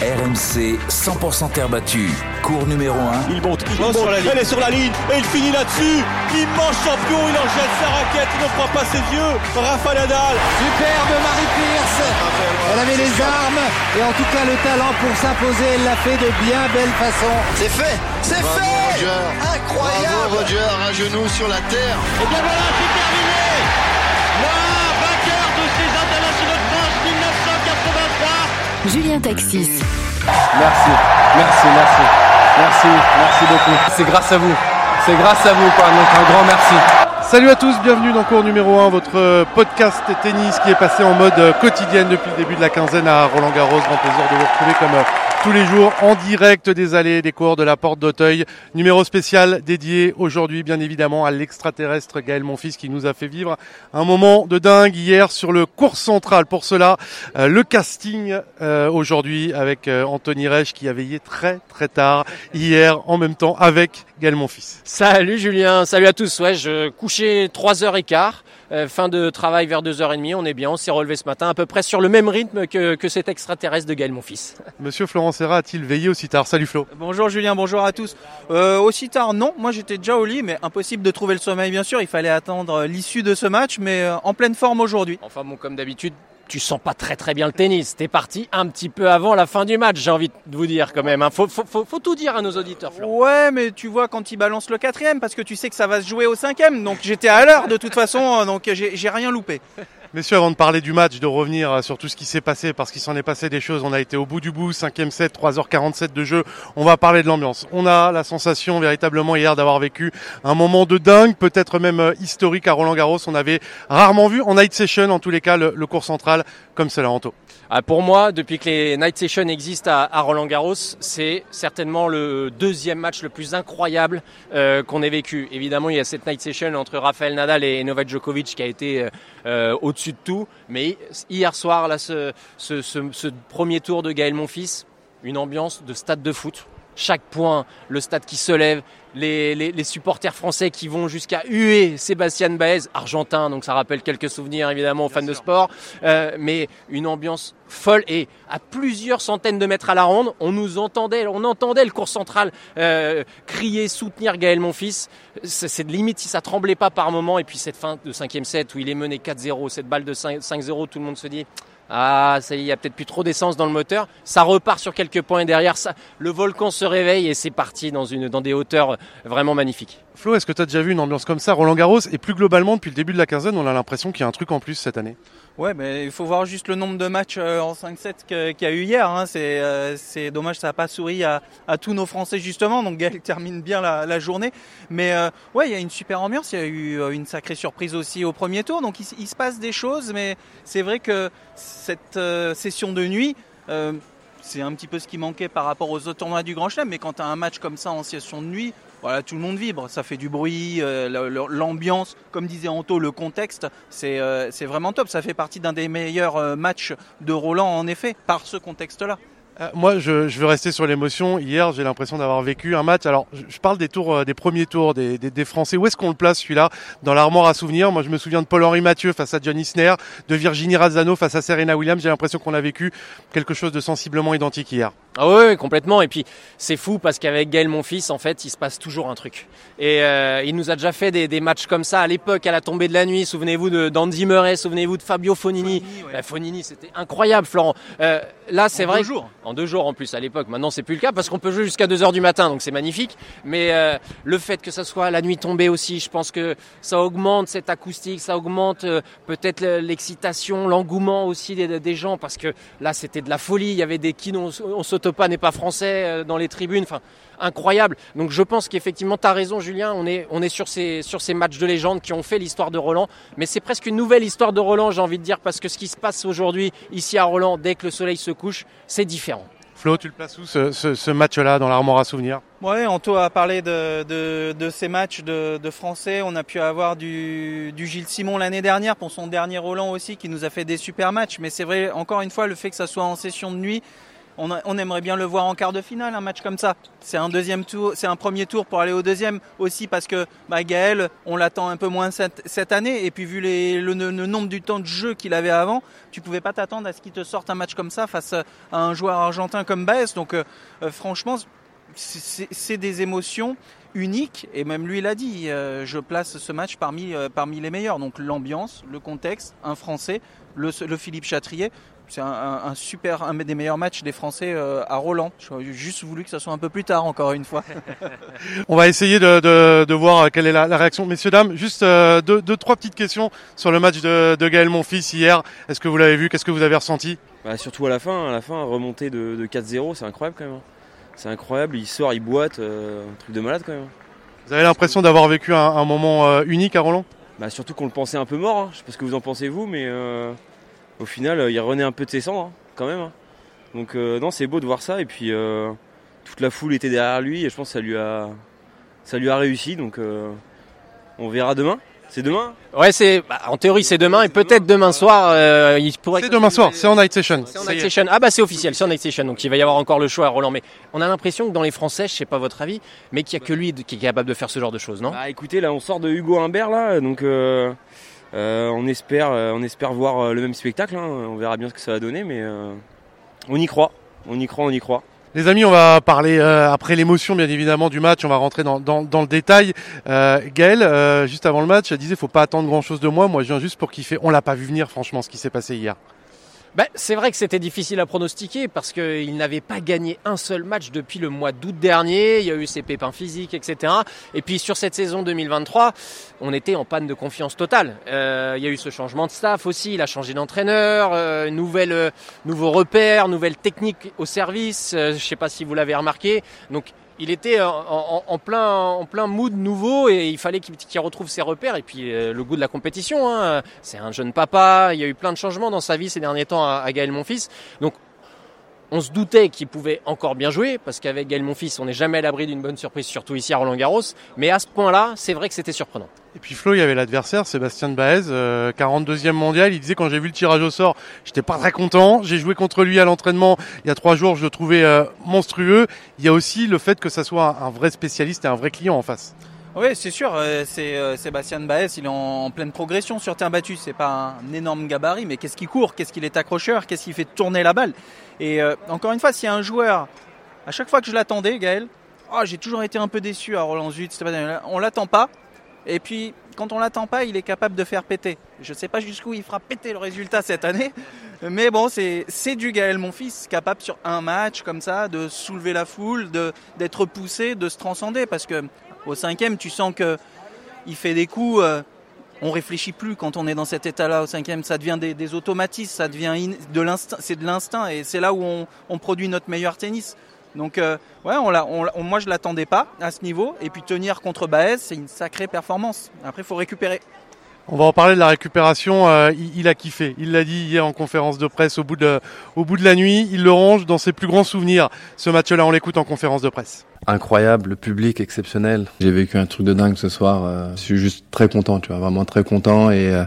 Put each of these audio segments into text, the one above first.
RMC 100% terre battue. Cours numéro 1. Il monte, il monte, sur la ligne. elle est sur la ligne et il finit là-dessus. Immense champion, il en jette sa raquette, il ne croit pas ses yeux. Rafa Nadal. Superbe Marie Pierce. Elle avait les armes et en tout cas le talent pour s'imposer. Elle l'a fait de bien belle façon. C'est fait, c'est fait. Incroyable. Bravo Roger, un genou sur la terre. Et bien voilà, c'est terminé. Julien Taxis. Merci, merci, merci. Merci, merci beaucoup. C'est grâce à vous. C'est grâce à vous, quoi. Donc un grand merci. Salut à tous, bienvenue dans cours numéro 1, votre podcast tennis qui est passé en mode quotidienne depuis le début de la quinzaine à Roland Garros. Grand plaisir de vous retrouver comme tous les jours en direct des allées des cours de la porte d'Auteuil. Numéro spécial dédié aujourd'hui bien évidemment à l'extraterrestre Gaël Monfils qui nous a fait vivre un moment de dingue hier sur le cours central. Pour cela, euh, le casting euh, aujourd'hui avec euh, Anthony Reich qui a veillé très très tard hier en même temps avec Gaël Monfils. Salut Julien, salut à tous. Ouais, je couchais 3h15. Euh, fin de travail vers 2h30, on est bien, on s'est relevé ce matin à peu près sur le même rythme que, que cet extraterrestre de Gaël, mon fils. Monsieur Florent Serra a-t-il veillé aussi tard Salut Flo. Bonjour Julien, bonjour à tous. Euh, aussi tard, non, moi j'étais déjà au lit, mais impossible de trouver le sommeil bien sûr, il fallait attendre l'issue de ce match, mais euh, en pleine forme aujourd'hui. Enfin bon, comme d'habitude, tu sens pas très très bien le tennis. T'es parti un petit peu avant la fin du match, j'ai envie de vous dire quand même. Hein. Faut, faut, tout dire à nos auditeurs. Florent. Ouais, mais tu vois quand il balance le quatrième, parce que tu sais que ça va se jouer au cinquième. Donc j'étais à l'heure de toute façon, donc j'ai rien loupé. Messieurs, avant de parler du match, de revenir sur tout ce qui s'est passé, parce qu'il s'en est passé des choses, on a été au bout du bout, 5ème set, 3h47 de jeu, on va parler de l'ambiance. On a la sensation véritablement hier d'avoir vécu un moment de dingue, peut-être même historique à Roland Garros. On avait rarement vu en night session, en tous les cas, le, le cours central comme cela, Anto. Ah, pour moi, depuis que les Night Sessions existent à, à Roland Garros, c'est certainement le deuxième match le plus incroyable euh, qu'on ait vécu. Évidemment, il y a cette Night Session entre Rafael Nadal et Novak Djokovic qui a été euh, de tout. Mais hier soir, ce, ce premier tour de Gaël Monfils, une ambiance de stade de foot. Chaque point, le stade qui se lève, les, les, les, supporters français qui vont jusqu'à huer Sébastien Baez, argentin, donc ça rappelle quelques souvenirs évidemment aux fans de sport, euh, mais une ambiance folle et à plusieurs centaines de mètres à la ronde, on nous entendait, on entendait le cours central euh, crier, soutenir Gaël Monfils. C'est de limite si ça tremblait pas par moment. Et puis cette fin de cinquième set où il est mené 4-0, cette balle de 5-0, tout le monde se dit ah, ça y est, il y a peut-être plus trop d'essence dans le moteur. Ça repart sur quelques points et derrière ça, le volcan se réveille et c'est parti dans, dans des hauteurs vraiment magnifiques. Flo, est-ce que tu as déjà vu une ambiance comme ça? Roland Garros et plus globalement depuis le début de la quinzaine, on a l'impression qu'il y a un truc en plus cette année. Ouais, mais il faut voir juste le nombre de matchs en 5-7 qu'il y a eu hier. Hein. C'est, euh, c'est dommage, ça n'a pas souri à, à, tous nos Français justement. Donc Gaël termine bien la, journée. Mais euh, ouais, il y a une super ambiance. Il y a eu une sacrée surprise aussi au premier tour. Donc il, se passe des choses, mais c'est vrai que cette euh, session de nuit. c'est un petit peu ce qui manquait par rapport aux autres tournois du Grand Chelem, mais quand tu as un match comme ça en session de nuit, voilà, tout le monde vibre, ça fait du bruit, euh, l'ambiance, comme disait Anto, le contexte, c'est euh, vraiment top. Ça fait partie d'un des meilleurs euh, matchs de Roland, en effet, par ce contexte-là. Moi, je, veux rester sur l'émotion. Hier, j'ai l'impression d'avoir vécu un match. Alors, je parle des tours, des premiers tours des Français. Où est-ce qu'on le place celui-là? Dans l'armoire à souvenirs Moi, je me souviens de Paul-Henri Mathieu face à John Isner, de Virginie Razzano face à Serena Williams. J'ai l'impression qu'on a vécu quelque chose de sensiblement identique hier. Ah oui, complètement. Et puis c'est fou parce qu'avec Gaël, mon fils, en fait, il se passe toujours un truc. Et euh, il nous a déjà fait des, des matchs comme ça à l'époque, à la tombée de la nuit. Souvenez-vous d'Andy Murray, souvenez-vous de Fabio Fonini. Fonini, ouais. bah, Fonini c'était incroyable, Florent. Euh, là, c'est vrai. En deux jours. En deux jours en plus à l'époque. Maintenant, c'est plus le cas parce qu'on peut jouer jusqu'à 2 heures du matin, donc c'est magnifique. Mais euh, le fait que ça soit la nuit tombée aussi, je pense que ça augmente cette acoustique, ça augmente peut-être l'excitation, l'engouement aussi des, des, gens parce que là, c'était de la folie. Il y avait des qui on, on sautait Topa n'est pas français euh, dans les tribunes. Enfin, incroyable. Donc je pense qu'effectivement, tu as raison, Julien. On est, on est sur, ces, sur ces matchs de légende qui ont fait l'histoire de Roland. Mais c'est presque une nouvelle histoire de Roland, j'ai envie de dire, parce que ce qui se passe aujourd'hui, ici à Roland, dès que le soleil se couche, c'est différent. Flo, tu le places où ce, ce, ce match-là dans l'armoire à souvenirs? Ouais, Anto a parlé de, de, de ces matchs de, de, Français. On a pu avoir du, du Gilles Simon l'année dernière pour son dernier Roland aussi, qui nous a fait des super matchs. Mais c'est vrai, encore une fois, le fait que ça soit en session de nuit, on, aimerait bien le voir en quart de finale, un match comme ça. C'est un deuxième tour, c'est un premier tour pour aller au deuxième aussi parce que bah, Gaël, on l'attend un peu moins cette, année et puis vu le, nombre du temps de jeu qu'il avait avant, tu pouvais pas t'attendre à ce qu'il te sorte un match comme ça face à un joueur argentin comme Baez. Donc euh, euh, franchement, c'est des émotions uniques et même lui l'a dit. Euh, je place ce match parmi parmi les meilleurs. Donc l'ambiance, le contexte, un Français, le, le Philippe Chatrier c'est un, un, super, un des meilleurs matchs des Français euh, à Roland. J'aurais juste voulu que ça soit un peu plus tard, encore une fois. On va essayer de, de, de voir quelle est la, la, réaction. Messieurs, dames, juste euh, deux, deux, trois petites questions sur le match de, de Gaël Monfils hier. Est-ce que vous l'avez vu? Qu'est-ce que vous avez ressenti? Bah, Surtout à la fin, à la fin, remonter de, de 4-0, c'est incroyable quand même. C'est incroyable, il sort, il boite, euh, un truc de malade quand même. Vous avez l'impression d'avoir vécu un, un moment euh, unique à Roland? Bah, Surtout qu'on le pensait un peu mort, hein. je sais pas ce que vous en pensez vous, mais euh, au final, il renaît un peu de ses cendres, hein, quand même. Hein. Donc euh, non, c'est beau de voir ça. Et puis euh, toute la foule était derrière lui et je pense que ça lui a, ça lui a réussi. Donc euh, on verra demain. C'est demain Ouais, c'est bah, en théorie c'est demain et peut-être demain soir. Euh, il pourrait. C'est demain soir. C'est en night session. C'est en night session. Ah bah c'est officiel. C'est en night session. Donc il va y avoir encore le choix à Roland. Mais on a l'impression que dans les Français, je sais pas votre avis, mais qu'il y a que lui qui est capable de faire ce genre de choses, non? Bah écoutez, là on sort de Hugo Humbert là, donc. Euh... Euh, on espère, euh, on espère voir euh, le même spectacle. Hein. On verra bien ce que ça va donner, mais on y croit, on y croit, on y croit. Les amis, on va parler euh, après l'émotion, bien évidemment, du match. On va rentrer dans, le détail. Euh, Gaël, juste avant le match, elle disait faut pas attendre grand-chose de moi. Moi, je viens juste pour kiffer. On l'a pas vu venir, franchement, ce qui s'est passé hier. Ben, c'est vrai que c'était difficile à pronostiquer parce qu'il n'avait pas gagné un seul match depuis le mois d'août dernier. Il y a eu ses pépins physiques, etc. Et puis sur cette saison 2023, on était en panne de confiance totale. Euh, il y a eu ce changement de staff aussi. Il a changé d'entraîneur, euh, nouvelle, euh, nouveaux repères, nouvelles techniques au service. Euh, je ne sais pas si vous l'avez remarqué. Donc il était en, en, en, plein, en plein mood nouveau et il fallait qu'il qu retrouve ses repères et puis euh, le goût de la compétition. Hein. C'est un jeune papa, il y a eu plein de changements dans sa vie ces derniers temps à, à Gaël Monfils. Donc on se doutait qu'il pouvait encore bien jouer parce qu'avec Gaël Monfils, on n'est jamais à l'abri d'une bonne surprise, surtout ici à Roland Garros. Mais à ce point-là, c'est vrai que c'était surprenant. Et puis Flo, il y avait l'adversaire, Sébastien Baez, euh, 42e mondial. Il disait quand j'ai vu le tirage au sort, j'étais pas très content. J'ai joué contre lui à l'entraînement il y a trois jours, je le trouvais euh, monstrueux. Il y a aussi le fait que ça soit un vrai spécialiste et un vrai client en face. Oui, c'est sûr. Euh, c'est euh, Sébastien Baez, il est en, pleine progression sur terre battue. C'est pas un énorme gabarit, mais qu'est-ce qu'il court, qu'est-ce qu'il est accrocheur, qu'est-ce qu'il fait tourner la balle? Et euh, encore une fois, s'il y a un joueur, à chaque fois que je l'attendais, Gaël, oh, j'ai toujours été un peu déçu à Roland Zut. On l'attend pas. Et puis, quand on l'attend pas, il est capable de faire péter. Je sais pas jusqu'où il fera péter le résultat cette année, mais bon, c'est du Gaël, mon fils, capable sur un match comme ça de soulever la foule, d'être poussé, de se transcender, parce que au cinquième, tu sens que il fait des coups. Euh, on réfléchit plus quand on est dans cet état-là au cinquième. Ça devient des, automatismes, ça devient de l'instinct. C'est de l'instinct et c'est là où on, produit notre meilleur tennis. Donc euh, ouais, moi je l'attendais pas à ce niveau. Et puis tenir contre Baez, c'est une sacrée performance. Après, il faut récupérer. On va en parler de la récupération. Euh, il, il, a kiffé. Il l'a dit hier en conférence de presse au bout de, la nuit. Il le range dans ses plus grands souvenirs. Ce match-là, on l'écoute en conférence de presse. Incroyable, le public exceptionnel. J'ai vécu un truc de dingue ce soir. Euh, je suis juste très content, tu vois, vraiment très content. Et euh,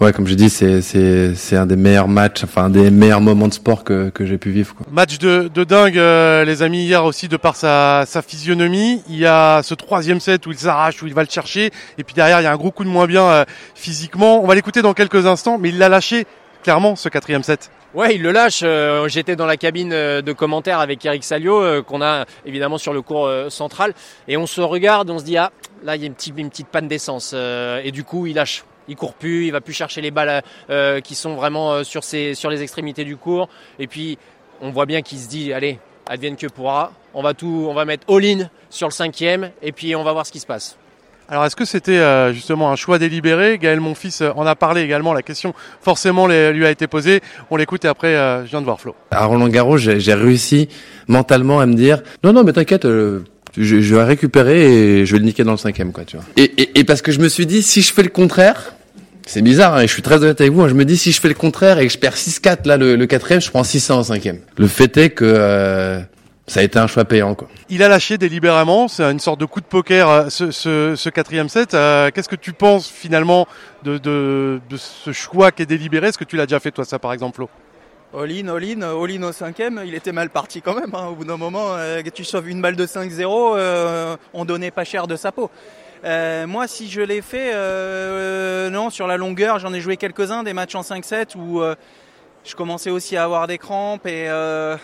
ouais, comme je dis, c'est c'est c'est un des meilleurs matchs, enfin un des meilleurs moments de sport que que j'ai pu vivre. Quoi. Match de de dingue, euh, les amis hier aussi de par sa sa physionomie. Il y a ce troisième set où il s'arrache, où il va le chercher, et puis derrière il y a un gros coup de moins bien euh, physiquement. On va l'écouter dans quelques instants, mais il l'a lâché clairement ce quatrième set. Ouais, il le lâche. Euh, J'étais dans la cabine euh, de commentaires avec Eric Salio, euh, qu'on a évidemment sur le cours euh, central, et on se regarde, on se dit ah là il y a une petite, une petite panne d'essence, euh, et du coup il lâche. Il court plus, il va plus chercher les balles euh, qui sont vraiment sur, ses, sur les extrémités du cours. Et puis on voit bien qu'il se dit allez, advienne que pourra. On va tout, on va mettre all-in sur le cinquième, et puis on va voir ce qui se passe. Alors est-ce que c'était euh, justement un choix délibéré? Gaël Monfils euh, en a parlé également, la question forcément lui a été posée. On l'écoute et après euh, je viens de voir Flo. À Roland Garros, j'ai j'ai réussi mentalement à me dire non non mais t'inquiète, euh, je, je vais récupérer et je vais le niquer dans le cinquième quoi tu vois. Et, et, et parce que je me suis dit si je fais le contraire, c'est bizarre hein, et je suis très honnête avec vous, hein, je me dis si je fais le contraire et que je perds 6-4 là le, le quatrième, je prends 600 en cinquième. Le fait est que euh, ça a été un choix payant quoi. Il a lâché délibérément, c'est une sorte de coup de poker euh, ce, ce, ce quatrième set. Euh, Qu'est-ce que tu penses finalement de, de, de ce choix qui est délibéré? Est-ce que tu l'as déjà fait toi ça par exemple Flo? All-in, all-in, all-in au cinquième, il était mal parti quand même. hein. Au bout d'un moment, euh, tu sauves une balle de 5-0, euh, on donnait pas cher de sa peau. Euh, moi, si je l'ai fait, euh, non, sur la longueur, j'en ai joué quelques-uns, des matchs en 5-7 où euh, je commençais aussi à avoir des crampes et euh,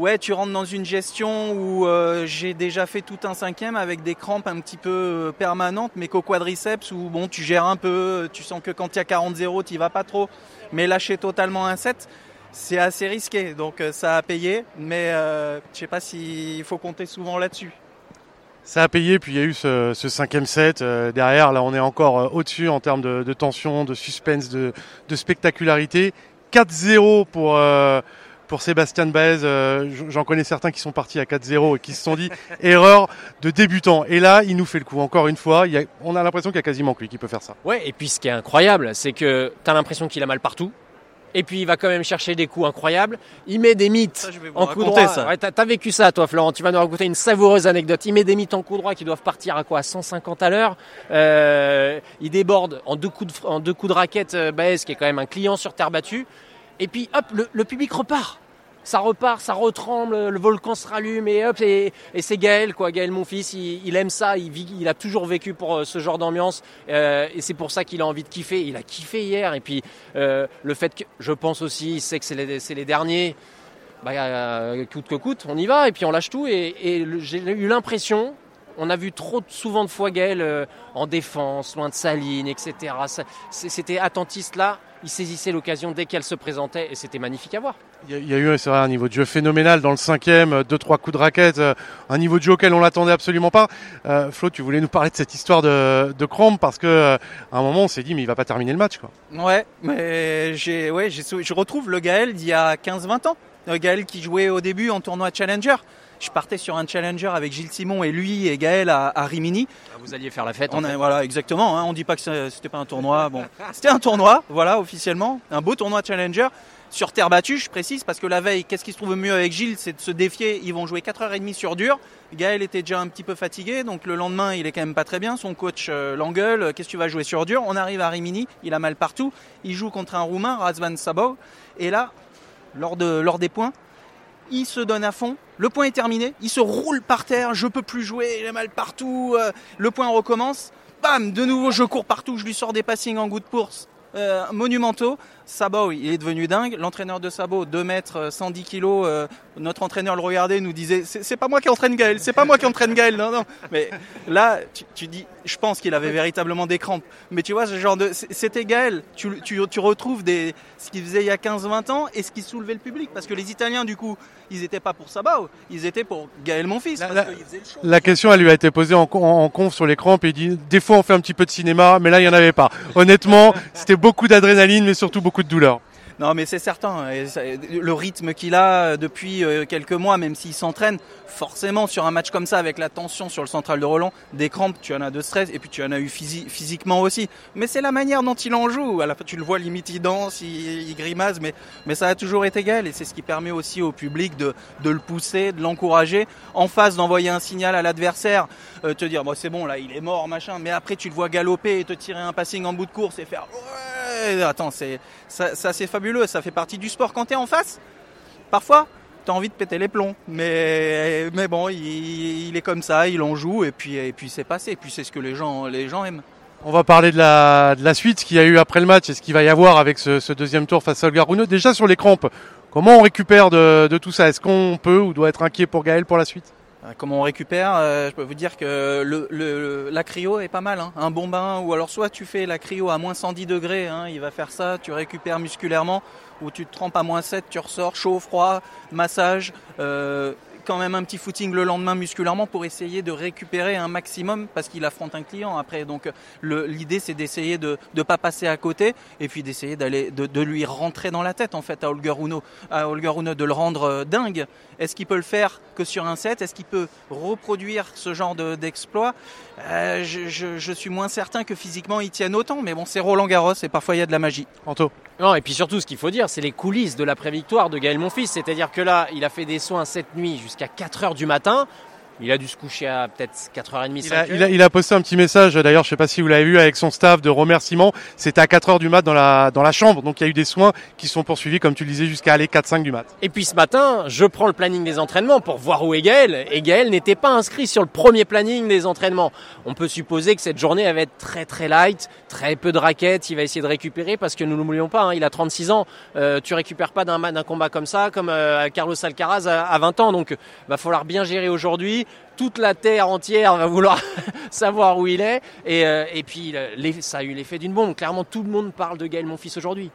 ouais, tu rentres dans une gestion où euh, j'ai déjà fait tout un cinquième avec des crampes un petit peu euh, permanentes, mais qu'au quadriceps où bon, tu gères un peu, tu sens que quand il y a 40-0, tu vas pas trop, mais lâcher totalement un set, c'est assez risqué, donc euh, ça a payé, mais euh, je sais pas s'il faut compter souvent là-dessus. Ça a payé, puis il y a eu ce, cinquième set. euh, derrière, là, on est encore euh, au-dessus en termes de, tension, de suspense, de, spectacularité. 4-0 pour, euh, pour Sébastien Baez. Euh, J'en connais certains qui sont partis à 4-0 et qui se sont dit erreur de débutant. Et là, il nous fait le coup encore une fois. Il y a, on a l'impression qu'il y a quasiment que lui qui peut faire ça. Ouais, et puis ce qui est incroyable, c'est que tu as l'impression qu'il a mal partout. Et puis il va quand même chercher des coups incroyables. Il met des mythes vous en coup droit. ça. Ouais, t'as, t'as vécu ça, toi, Florent. Tu vas nous raconter une savoureuse anecdote. Il met des mythes en coup droit qui doivent partir à quoi à 150 à l'heure. Euh, il déborde en deux coups de, en deux coups de raquette. Euh, Baez, qui est quand même un client sur terre battue. Et puis hop, le, le public repart. Ça repart, ça retremble, le volcan se rallume et hop, et, c'est Gaël, quoi. Gaël, mon fils, il, aime ça, il, a toujours vécu pour euh, ce genre d'ambiance euh, et c'est pour ça qu'il a envie de kiffer. Il a kiffé hier et puis euh, le fait que je pense aussi, il sait que c'est les, derniers, bah, coûte que coûte, on y va et puis on lâche tout. Et, et j'ai eu l'impression, on a vu trop souvent de fois Gaël en défense, loin de sa ligne, etc. C'était attentiste là, il saisissait l'occasion dès qu'elle se présentait et c'était magnifique à voir. Il y a, il y a eu c'est vrai, un niveau de jeu phénoménal dans le cinquième, euh, deux trois coups de raquette, euh, un niveau de jeu auquel on l'attendait absolument pas. Euh, Flo, tu voulais nous parler de cette histoire de, de parce que euh, à un moment on s'est dit mais il va pas terminer le match quoi. Ouais, mais j'ai, ouais, j'ai, je retrouve le Gaël d'il y a 15-20 ans. Le Gaël qui jouait au début en tournoi Challenger. Je partais sur un Challenger avec Gilles Simon et lui et Gaël à, à Rimini. Vous alliez faire la fête. On en a- fait. voilà, exactement. Hein, on dit pas que c'était pas un tournoi. Bon, c'était un tournoi, voilà, officiellement, un beau tournoi Challenger sur terre battue, je précise, parce que la veille, qu'est-ce qui se trouve mieux avec Gilles, c'est de se défier. Ils vont jouer 4h30 sur dur. Gaël était déjà un petit peu fatigué, donc le lendemain, il est quand même pas très bien. Son coach euh, l'engueule. Qu'est-ce que tu vas jouer sur dur? On arrive à Rimini, il a mal partout. Il joue contre un Roumain, Razvan Sabov, et là, lors, de, lors des points, il se donne à fond. Le point est terminé. Il se roule par terre. Je peux plus jouer. J'ai mal partout. Euh, le point recommence. Bam De nouveau, je cours partout. Je lui sors des passings en goût de. Euh, monumentaux. Sabo, il est devenu dingue. L'entraîneur de Sabo, 2 mètres, euh, 110 kilos. euh, notre entraîneur le regardait, nous disait c'est pas moi qui entraîne Gaël, c'est pas moi qui entraîne Gaël. Non, non. Mais là, tu, tu dis, je pense qu'il avait véritablement des crampes. Mais tu vois, ce genre de. C'était Gaël. Tu, tu, tu retrouves des, ce qu'il faisait il y a 15-20 ans et ce qui soulevait le public. Parce que les Italiens, du coup, ils étaient pas pour Sabao, ils étaient pour Gaël, mon fils. La question elle lui a été posée en, con- en conf sur les crampes et il dit des fois on fait un petit peu de cinéma mais là il y en avait pas. Honnêtement c'était beaucoup d'adrénaline mais surtout beaucoup de douleur. Non, mais c'est certain. Ça- Le rythme qu'il a depuis euh, quelques mois, même s'il s'entraîne, forcément sur un match comme ça, avec la tension sur le central de Roland, des crampes, tu en as de stress, et puis tu en as eu physi- physiquement aussi. Mais c'est la manière dont il en joue. À la tu le vois limite, il danse, il, grimace, mais, ça a toujours été égal. Et c'est ce qui permet aussi au public de, le pousser, de l'encourager, en face d'envoyer un signal à l'adversaire, euh, te dire, bon, c'est bon, là, il est mort, machin. Mais après, tu le vois galoper et te tirer un passing en bout de course et faire, attends, c'est, ça, c'est fabuleux, ça fait partie du sport. Quand t'es en face, parfois, t'as envie de péter les plombs. Mais, mais bon, il, est comme ça, il en joue et puis, et puis c'est passé. Et puis c'est ce que les gens, les gens aiment. On va parler de la, de la suite, ce qu'il y a eu après le match et ce qu'il va y avoir avec ce, deuxième tour face à Olga. Déjà sur les crampes, comment on récupère de, tout ça? Est-ce qu'on peut ou doit être inquiet pour Gaël pour la suite? Comment on récupère euh, Je peux vous dire que la cryo est pas mal. hein. Un bon bain, ou alors soit tu fais la cryo à moins 110 degrés, hein, il va faire ça, tu récupères musculairement, ou tu te trempes à moins 7, tu ressors, chaud, froid, massage. euh, quand même un petit footing le lendemain musculairement pour essayer de récupérer un maximum parce qu'il affronte un client après. Donc l'idée c'est d'essayer de ne pas passer à côté et puis d'essayer d'aller de, de, lui rentrer dans la tête en fait à Holger Rune, à Holger Rune de le rendre euh, dingue. Est-ce qu'il peut le faire que sur un set? Est-ce qu'il peut reproduire ce genre d'exploit? Euh, je, je, je, suis moins certain que physiquement il tienne autant, mais bon c'est Roland Garros et parfois il y a de la magie. Anto. Non, et puis surtout, ce qu'il faut dire, c'est les coulisses de l'après-victoire de Gaël Monfils. C'est-à-dire que là, il a fait des soins cette nuit jusqu'à 4 heures du matin. Il a dû se coucher à peut-être 4h30, il a, il, a, il a, posté un petit message, d'ailleurs, je sais pas si vous l'avez vu, avec son staff de remerciement. C'était à 4h du mat dans la, dans la chambre. Donc il y a eu des soins qui sont poursuivis, comme tu le disais, jusqu'à aller 4-5 du mat. Et puis ce matin, je prends le planning des entraînements pour voir où est Gaël. Et Gaël n'était pas inscrit sur le premier planning des entraînements. On peut supposer que cette journée va être très très light, très peu de raquettes. Il va essayer de récupérer parce que nous ne l'oublions pas, hein, il a 36 ans. Euh, tu récupères pas d'un combat comme ça, comme euh, Carlos Alcaraz à, à 20 ans. Donc va falloir bien gérer aujourd'hui toute la terre entière va vouloir savoir où il est. Et, euh, et puis, ça a eu l'effet d'une bombe. Clairement, tout le monde parle de Gaël, mon fils, aujourd'hui.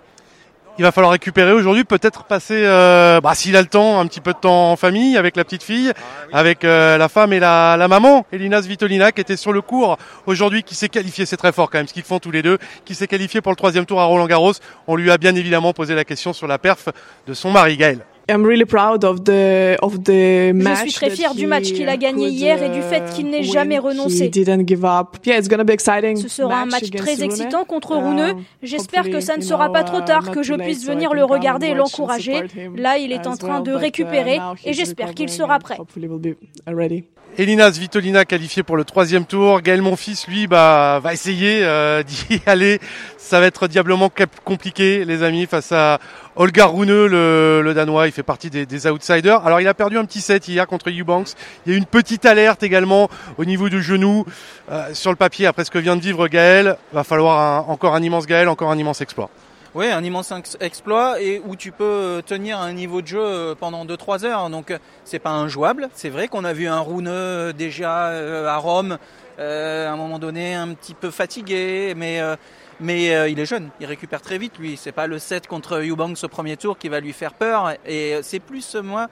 Il va falloir récupérer aujourd'hui, peut-être passer, euh, bah, s'il a le temps, un petit peu de temps en famille avec la petite fille, ah, oui. avec euh, la femme et la, la maman, Elina Svitolina, qui était sur le cours aujourd'hui, qui s'est qualifiée, c'est très fort quand même, ce qu'ils font tous les deux, qui s'est qualifiée pour le troisième tour à Roland Garros. On lui a bien évidemment posé la question sur la perf de son mari Gaël. I'm really proud of the, of the match Je suis très fier du match qu'il a gagné hier et du fait qu'il n'ait jamais renoncé. Yeah, it's gonna be exciting Ce sera un match très excitant contre Rune. J'espère que ça ne sera pas trop tard, que je puisse venir le regarder et l'encourager. Là, il est en train de récupérer et j'espère qu'il sera prêt. Elina Svitolina qualifiée pour le troisième tour. Gaël Monfils, lui, bah, va essayer euh, d'y aller. Ça va être diablement compliqué, les amis, face à Olga Rune, le, le, Danois. Il fait partie des, outsiders. Alors, il a perdu un petit set hier contre Eubanks. Il y a une petite alerte également au niveau du genou. Euh, sur le papier, après ce que vient de vivre Gaël, va falloir encore un immense Gaël, encore un immense exploit. Oui, un immense exploit et où tu peux tenir un niveau de jeu pendant 2-3 heures. Donc c'est pas injouable. C'est vrai qu'on a vu un Rouneux déjà à Rome, euh, à un moment donné un petit peu fatigué, mais euh, mais euh, il est jeune, il récupère très vite lui. C'est pas le set contre Eubanks au premier tour qui va lui faire peur. Et c'est plus moi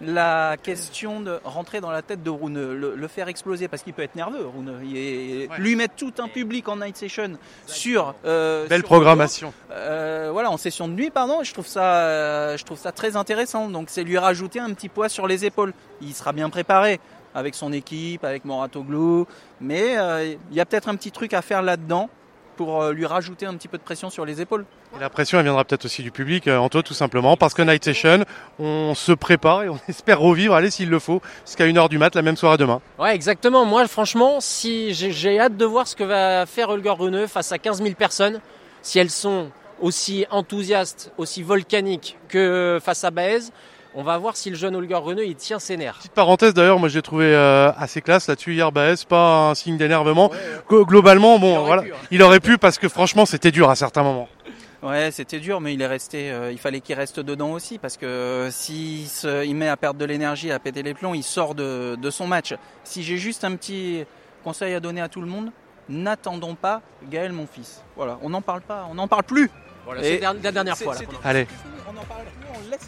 la question de rentrer dans la tête de Rune, le, le faire exploser parce qu'il peut être nerveux. Rune, est, ouais. lui mettre tout un public en night session sur euh, belle sur programmation. Euh, voilà, en session de nuit, pardon. Je trouve ça, euh, je trouve ça très intéressant. Donc c'est lui rajouter un petit poids sur les épaules. Il sera bien préparé avec son équipe, avec Moratoglou, mais euh, il y a peut-être un petit truc à faire là-dedans pour euh, lui rajouter un petit peu de pression sur les épaules. Et la pression, elle viendra peut-être aussi du public, euh, Anto, tout simplement, parce que Night Session, on se prépare et on espère revivre, allez, s'il le faut, jusqu'à 1h du mat, la même soirée demain. Ouais, exactement. Moi, franchement, si j'ai hâte de voir ce que va faire Holger Rune face à 15 000 personnes, si elles sont aussi enthousiastes, aussi volcaniques que face à Baez. On va voir si le jeune Holger Rune il tient ses nerfs. Petite parenthèse d'ailleurs, moi j'ai trouvé euh, assez classe là-dessus hier Baez, pas un signe d'énervement? Ouais, Globalement, bon, il voilà, pu, hein. il aurait pu parce que franchement c'était dur à certains moments. Ouais, c'était dur, mais il est resté. Euh, il fallait qu'il reste dedans aussi parce que euh, s'il se, il met à perdre de l'énergie, à péter les plombs, il sort de, de son match. Si j'ai juste un petit conseil à donner à tout le monde, n'attendons pas Gaël mon fils. Voilà, on n'en parle pas, on n'en parle plus. Voilà, c'est la dernière fois. Là, Allez.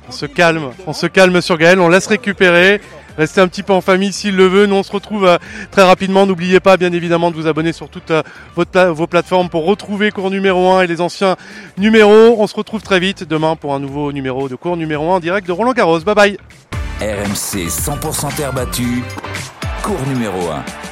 On se calme, on se calme sur Gaël, on laisse récupérer, rester un petit peu en famille s'il le veut. Nous on se retrouve euh, très rapidement. N'oubliez pas bien évidemment de vous abonner sur toutes euh, votre, vos plateformes pour retrouver cours numéro 1 et les anciens numéros. On se retrouve très vite demain pour un nouveau numéro de cours numéro 1 en direct de Roland Garros. Bye bye. RMC 100% terre battue, cours numéro 1.